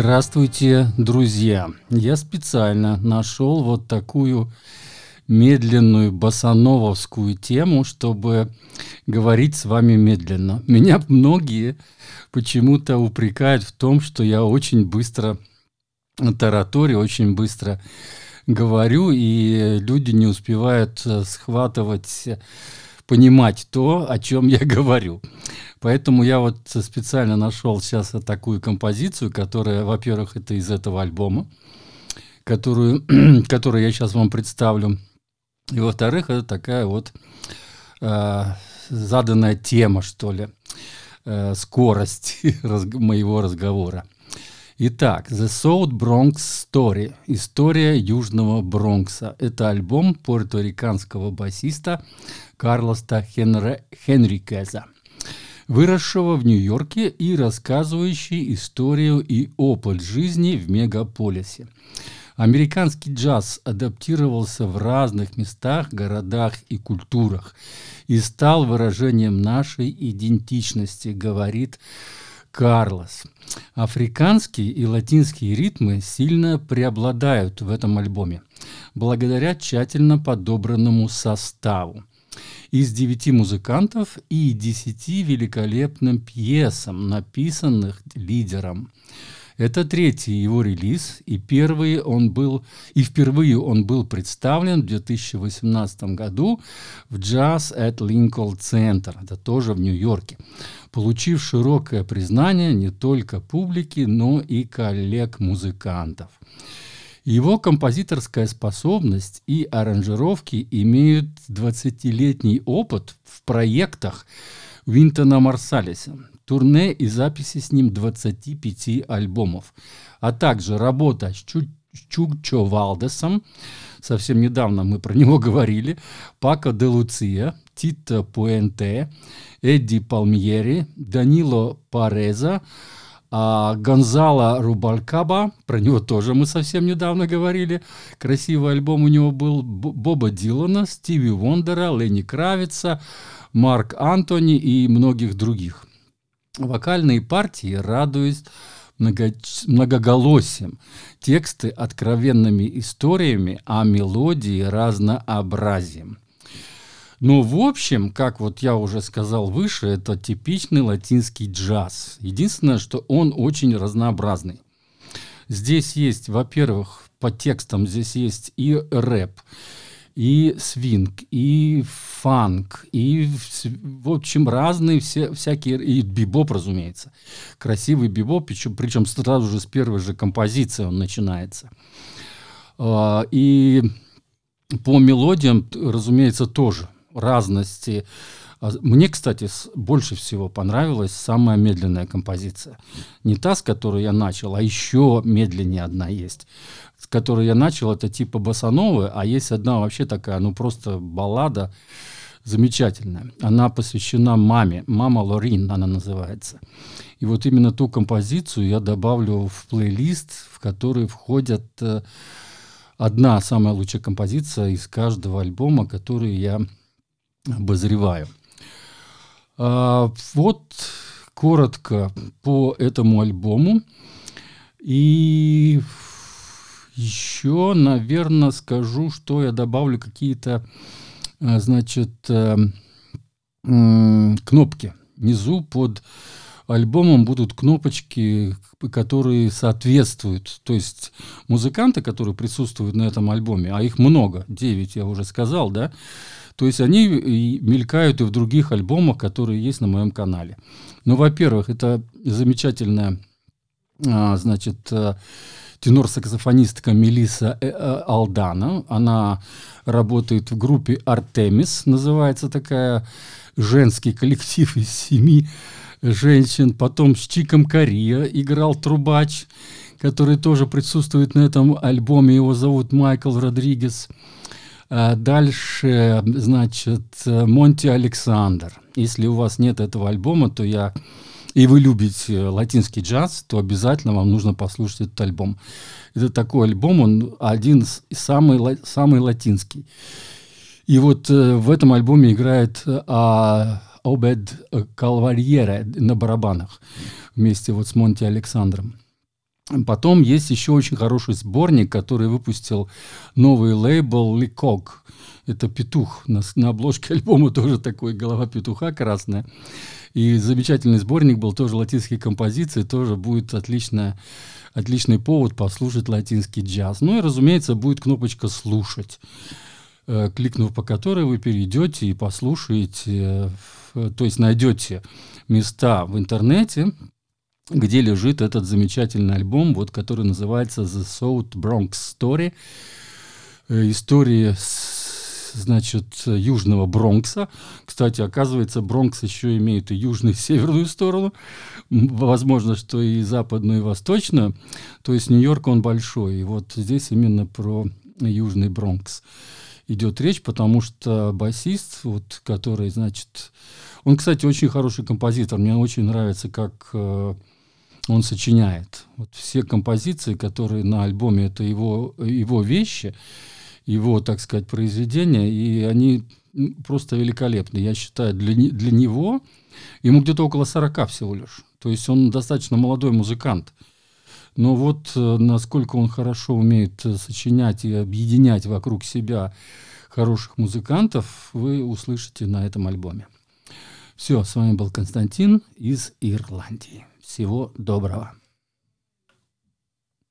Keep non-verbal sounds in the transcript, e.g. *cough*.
Здравствуйте, друзья! Я специально нашел вот такую медленную басанововскую тему, чтобы говорить с вами медленно. Меня многие почему-то упрекают в том, что я очень быстро тараторю, очень быстро говорю, и люди не успевают э, схватывать, понимать то, о чем я *laughs* говорю. Поэтому я вот специально нашел сейчас такую композицию, которая, во-первых, это из этого альбома, которую, *clears throat* которую я сейчас вам представлю. И во-вторых, это такая вот э, заданная тема, что ли, э, скорость *laughs* раз, моего разговора. Итак, The South Bronx Story. История Южного Бронкса. Это альбом пуэрториканского басиста Карлоста Хенре, Хенрикеза, выросшего в Нью-Йорке и рассказывающий историю и опыт жизни в мегаполисе. Американский джаз адаптировался в разных местах, городах и культурах и стал выражением нашей идентичности, говорит Карлос. Африканские и латинские ритмы сильно преобладают в этом альбоме, благодаря тщательно подобранному составу. Из девяти музыкантов и десяти великолепным пьесам, написанных лидером – это третий его релиз, и, первый он был, и впервые он был представлен в 2018 году в Jazz at Lincoln Center, это тоже в Нью-Йорке, получив широкое признание не только публики, но и коллег-музыкантов. Его композиторская способность и аранжировки имеют 20-летний опыт в проектах Винтона Марсалиса, турне и записи с ним 25 альбомов, а также работа с Чу Чукчо Валдесом, совсем недавно мы про него *laughs* говорили, Пако де Луция, Тита Пуэнте, Эдди Палмьери, Данило Пареза, а Гонзало Рубалькаба, про него тоже мы совсем недавно говорили. Красивый альбом у него был Боба Дилана, Стиви Вондера, Ленни Кравица, Марк Антони и многих других. Вокальные партии радуясь много, многоголосием, тексты откровенными историями, а мелодии разнообразием. Но в общем, как вот я уже сказал выше, это типичный латинский джаз. Единственное, что он очень разнообразный. Здесь есть, во-первых, по текстам здесь есть и рэп, и свинг, и фанк, и, в общем, разные все, всякие, и бибоп, разумеется. Красивый бибоп, причем, причем сразу же с первой же композиции он начинается. А, и по мелодиям, разумеется, тоже разности. А, мне, кстати, больше всего понравилась самая медленная композиция. Не та, с которой я начал, а еще медленнее одна есть с которой я начал, это типа басановы, а есть одна вообще такая, ну просто баллада замечательная. Она посвящена маме, мама Лорин она называется. И вот именно ту композицию я добавлю в плейлист, в который входят э, одна самая лучшая композиция из каждого альбома, который я обозреваю. А, вот коротко по этому альбому. И еще, наверное, скажу, что я добавлю какие-то, э, значит, э, кнопки. Внизу под альбомом будут кнопочки, которые соответствуют. То есть музыканты, которые присутствуют на этом альбоме, а их много, 9 я уже сказал, да, то есть они мелькают и в других альбомах, которые есть на моем канале. Ну, во-первых, это замечательная, а, значит, э, тенор-саксофонистка Мелиса э, э, Алдана. Она работает в группе «Артемис», называется такая женский коллектив из семи женщин. Потом с Чиком Кория играл трубач, который тоже присутствует на этом альбоме. Его зовут Майкл Родригес. А дальше, значит, Монти Александр. Если у вас нет этого альбома, то я и вы любите латинский джаз, то обязательно вам нужно послушать этот альбом. Это такой альбом, он один самый, самый латинский. И вот э, в этом альбоме играет а, Обед Калварьера на барабанах вместе вот с Монти Александром. Потом есть еще очень хороший сборник, который выпустил новый лейбл «Ликок». Это петух. На, на обложке *laughs* альбома тоже такой голова петуха красная. И замечательный сборник был тоже латинские композиции, тоже будет отличная, отличный повод послушать латинский джаз. Ну и, разумеется, будет кнопочка «Слушать», э, кликнув по которой вы перейдете и послушаете, э, то есть найдете места в интернете, где лежит этот замечательный альбом, вот, который называется The South Bronx Story. Э, история значит, южного Бронкса. Кстати, оказывается, Бронкс еще имеет и южную, и северную сторону. Возможно, что и западную, и восточную. То есть Нью-Йорк, он большой. И вот здесь именно про южный Бронкс идет речь, потому что басист, вот, который, значит, он, кстати, очень хороший композитор. Мне очень нравится, как э, он сочиняет. Вот все композиции, которые на альбоме, это его, его вещи, его, так сказать, произведения, и они просто великолепны. Я считаю, для, для него, ему где-то около 40 всего лишь. То есть он достаточно молодой музыкант. Но вот э, насколько он хорошо умеет э, сочинять и объединять вокруг себя хороших музыкантов, вы услышите на этом альбоме. Все, с вами был Константин из Ирландии. Всего доброго.